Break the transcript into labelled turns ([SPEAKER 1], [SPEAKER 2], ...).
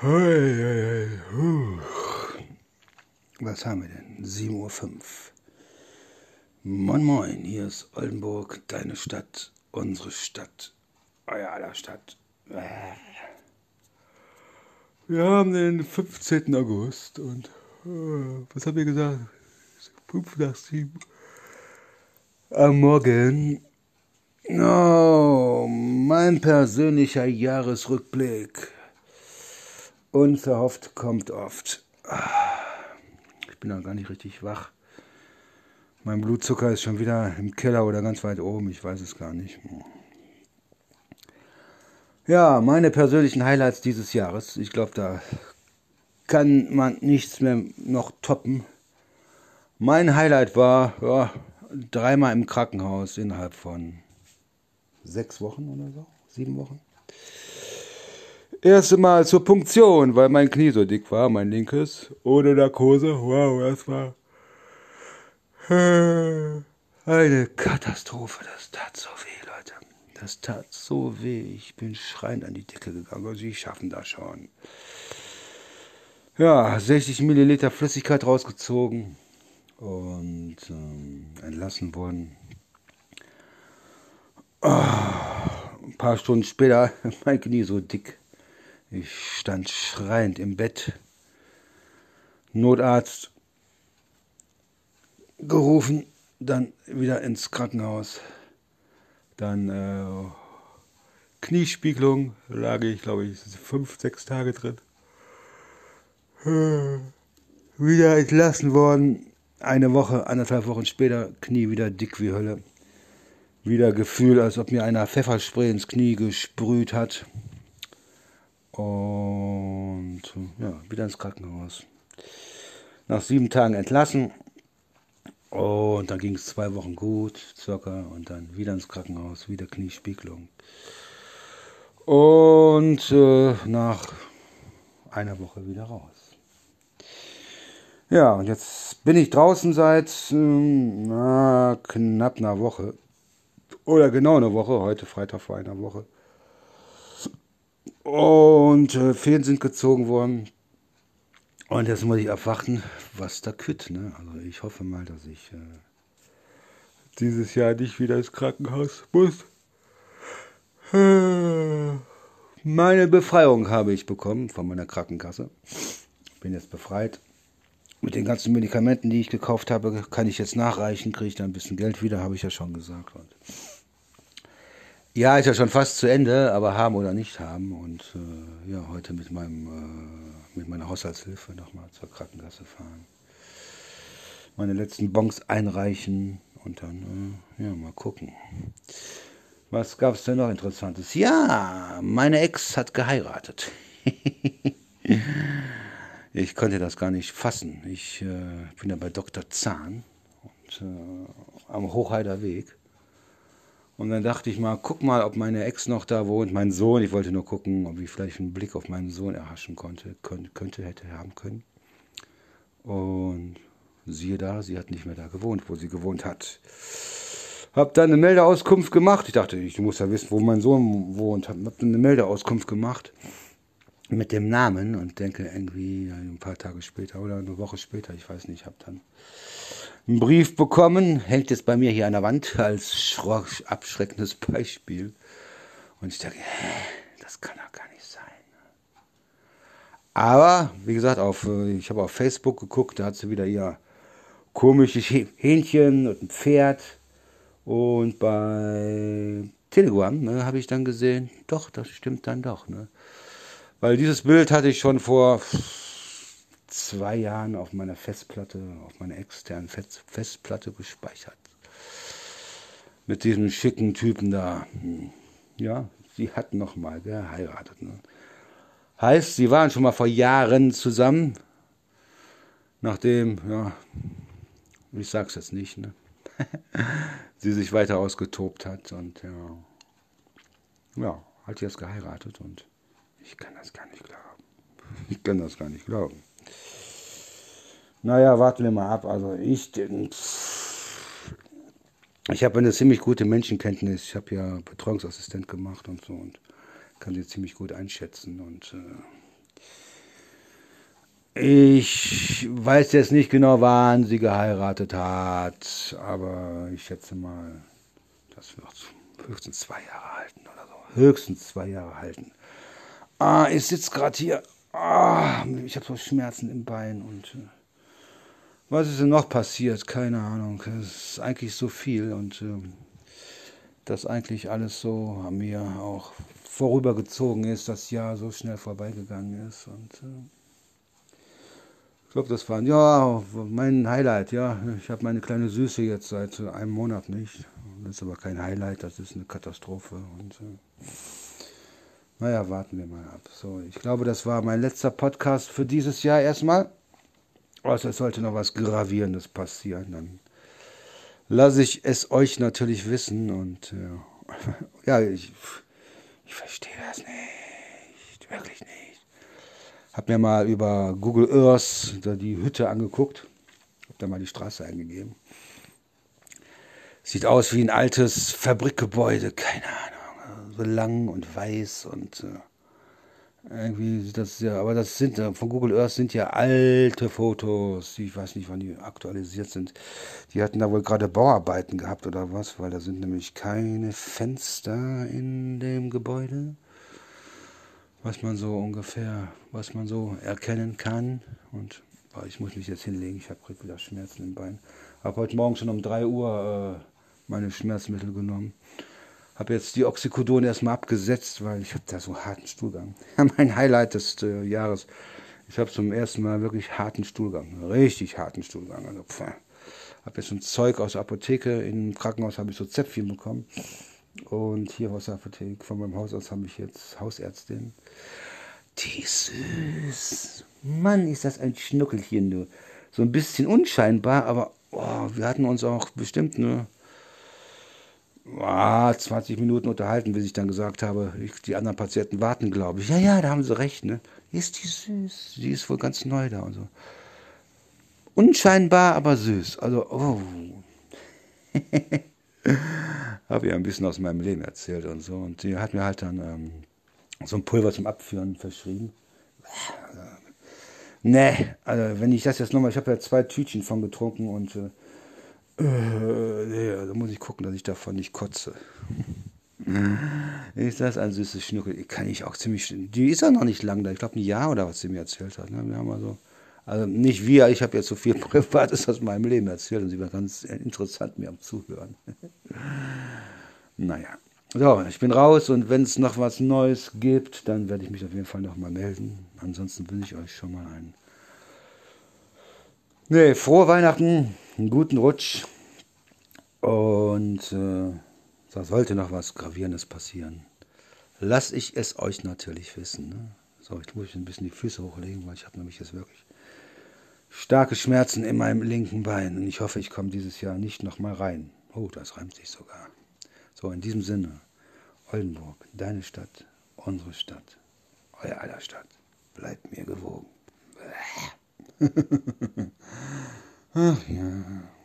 [SPEAKER 1] Was haben wir denn? 7.05 Uhr. Moin Moin, hier ist Oldenburg, deine Stadt, unsere Stadt, euer aller Stadt. Wir haben den 15. August und äh, was haben wir gesagt? 5 nach 7 am Morgen. Oh, mein persönlicher Jahresrückblick. Unverhofft kommt oft. Ich bin noch gar nicht richtig wach. Mein Blutzucker ist schon wieder im Keller oder ganz weit oben. Ich weiß es gar nicht. Ja, meine persönlichen Highlights dieses Jahres. Ich glaube, da kann man nichts mehr noch toppen. Mein Highlight war ja, dreimal im Krankenhaus innerhalb von sechs Wochen oder so, sieben Wochen. Erste Mal zur Punktion, weil mein Knie so dick war, mein linkes, ohne Narkose. Wow, das war eine Katastrophe. Das tat so weh, Leute. Das tat so weh. Ich bin schreiend an die Decke gegangen. Also, Sie schaffen das schon. Ja, 60 Milliliter Flüssigkeit rausgezogen und ähm, entlassen worden. Oh, ein paar Stunden später, mein Knie so dick. Ich stand schreiend im Bett. Notarzt gerufen, dann wieder ins Krankenhaus. Dann äh, Kniespiegelung, lag ich, glaube ich, fünf, sechs Tage drin. Wieder entlassen worden. Eine Woche, anderthalb Wochen später, Knie wieder dick wie Hölle. Wieder Gefühl, als ob mir einer Pfefferspray ins Knie gesprüht hat. Und ja, wieder ins Krankenhaus. Nach sieben Tagen entlassen. Und dann ging es zwei Wochen gut, circa, und dann wieder ins Krankenhaus, wieder Kniespiegelung. Und äh, nach einer Woche wieder raus. Ja, und jetzt bin ich draußen seit na, knapp einer Woche. Oder genau eine Woche, heute Freitag vor einer Woche. Und äh, Fäden sind gezogen worden. Und jetzt muss ich abwarten, was da kütt. Ne? Also ich hoffe mal, dass ich äh, dieses Jahr nicht wieder ins Krankenhaus muss. Meine Befreiung habe ich bekommen von meiner Krankenkasse. Bin jetzt befreit. Mit den ganzen Medikamenten, die ich gekauft habe, kann ich jetzt nachreichen, kriege ich dann ein bisschen Geld wieder, habe ich ja schon gesagt. Und ja, ist ja schon fast zu Ende, aber haben oder nicht haben. Und äh, ja, heute mit meinem äh, mit meiner Haushaltshilfe nochmal zur Krankenkasse fahren. Meine letzten Bons einreichen und dann äh, ja mal gucken. Was gab es denn noch Interessantes? Ja, meine Ex hat geheiratet. ich konnte das gar nicht fassen. Ich äh, bin ja bei Dr. Zahn und, äh, am Hochheider Weg. Und dann dachte ich mal, guck mal, ob meine Ex noch da wohnt, mein Sohn. Ich wollte nur gucken, ob ich vielleicht einen Blick auf meinen Sohn erhaschen konnte, könnte, hätte haben können. Und siehe da, sie hat nicht mehr da gewohnt, wo sie gewohnt hat. Hab dann eine Meldeauskunft gemacht. Ich dachte, ich muss ja wissen, wo mein Sohn wohnt. Hab dann eine Meldeauskunft gemacht mit dem Namen und denke irgendwie ein paar Tage später oder eine Woche später, ich weiß nicht, habe dann einen Brief bekommen, hängt jetzt bei mir hier an der Wand als abschreckendes Beispiel. Und ich denke, das kann doch gar nicht sein. Aber, wie gesagt, auf, äh, ich habe auf Facebook geguckt, da hat sie wieder ihr komisches Hähnchen und ein Pferd. Und bei Telegram ne, habe ich dann gesehen, doch, das stimmt dann doch. Ne? Weil dieses Bild hatte ich schon vor zwei Jahren auf meiner Festplatte, auf meiner externen Festplatte gespeichert. Mit diesem schicken Typen da. Hm. Ja, sie hat nochmal geheiratet. Ne? Heißt, sie waren schon mal vor Jahren zusammen. Nachdem, ja, ich sag's jetzt nicht, ne? sie sich weiter ausgetobt hat und ja, ja, hat jetzt geheiratet und ich kann das gar nicht glauben. Ich kann das gar nicht glauben. Naja, warten wir mal ab. Also ich, ich habe eine ziemlich gute Menschenkenntnis. Ich habe ja Betreuungsassistent gemacht und so und kann sie ziemlich gut einschätzen. Und äh, Ich weiß jetzt nicht genau, wann sie geheiratet hat, aber ich schätze mal, das wird höchstens zwei Jahre halten oder so. Höchstens zwei Jahre halten. Ah, ich sitze gerade hier. Ah, ich habe so Schmerzen im Bein und äh, was ist denn noch passiert? Keine Ahnung. Es ist eigentlich so viel und äh, dass eigentlich alles so an mir auch vorübergezogen ist, das Jahr so schnell vorbeigegangen ist und äh, ich glaube, das war ja mein Highlight. Ja, ich habe meine kleine Süße jetzt seit einem Monat nicht. Das ist aber kein Highlight, das ist eine Katastrophe. Und äh, naja, warten wir mal ab. So, ich glaube, das war mein letzter Podcast für dieses Jahr erstmal. Außer es sollte noch was Gravierendes passieren, dann lasse ich es euch natürlich wissen. Und äh, ja, ich, ich verstehe das nicht. Wirklich nicht. Hab mir mal über Google Earth die Hütte angeguckt. Hab da mal die Straße eingegeben. Sieht aus wie ein altes Fabrikgebäude, keine Ahnung. So lang und weiß und äh, irgendwie das ja, aber das sind äh, von Google Earth sind ja alte Fotos, ich weiß nicht, wann die aktualisiert sind. Die hatten da wohl gerade Bauarbeiten gehabt oder was, weil da sind nämlich keine Fenster in dem Gebäude was man so ungefähr, was man so erkennen kann. Und boah, ich muss mich jetzt hinlegen, ich habe wieder Schmerzen im Bein. Habe heute Morgen schon um 3 Uhr äh, meine Schmerzmittel genommen. Habe jetzt die Oxycodon erstmal abgesetzt, weil ich habe da so harten Stuhlgang. mein Highlight des äh, Jahres. Ich habe zum ersten Mal wirklich harten Stuhlgang. Richtig harten Stuhlgang. Also, habe jetzt schon Zeug aus der Apotheke. Im Krankenhaus habe ich so Zäpfchen bekommen. Und hier aus der Apotheke von meinem Hausarzt habe ich jetzt Hausärztin. Die ist süß. Mann, ist das ein Schnuckelchen, du. So ein bisschen unscheinbar, aber oh, wir hatten uns auch bestimmt eine oh, 20 Minuten unterhalten, bis ich dann gesagt habe, ich, die anderen Patienten warten, glaube ich. Ja, ja, da haben sie recht, ne? Ist die süß. Die ist wohl ganz neu da und so. Unscheinbar, aber süß. Also, oh. habe ihr ein bisschen aus meinem Leben erzählt und so. Und die hat mir halt dann ähm, so ein Pulver zum Abführen verschrieben. Nee, also wenn ich das jetzt nochmal, ich habe ja zwei Tütchen von getrunken und äh, äh, nee, da muss ich gucken, dass ich davon nicht kotze. ist das ein süßes Schnuckel? Kann ich auch ziemlich. Die ist ja noch nicht lang da. Ich glaube ein Jahr oder was sie mir erzählt hat. Ne? Wir haben also, also nicht wir, ich habe jetzt so viel Privates aus meinem Leben erzählt und sie war ganz interessant mir am Zuhören. naja. So, ich bin raus und wenn es noch was Neues gibt, dann werde ich mich auf jeden Fall nochmal melden. Ansonsten wünsche ich euch schon mal einen. Nee, frohe Weihnachten, einen guten Rutsch und äh, da sollte noch was Gravierendes passieren. Lass ich es euch natürlich wissen. Ne? So, jetzt muss ich ein bisschen die Füße hochlegen, weil ich habe nämlich jetzt wirklich starke Schmerzen in meinem linken Bein und ich hoffe, ich komme dieses Jahr nicht nochmal rein. Oh, das reimt sich sogar. So, in diesem Sinne, Oldenburg, deine Stadt, unsere Stadt, euer aller Stadt, bleibt mir gewogen. Ach ja.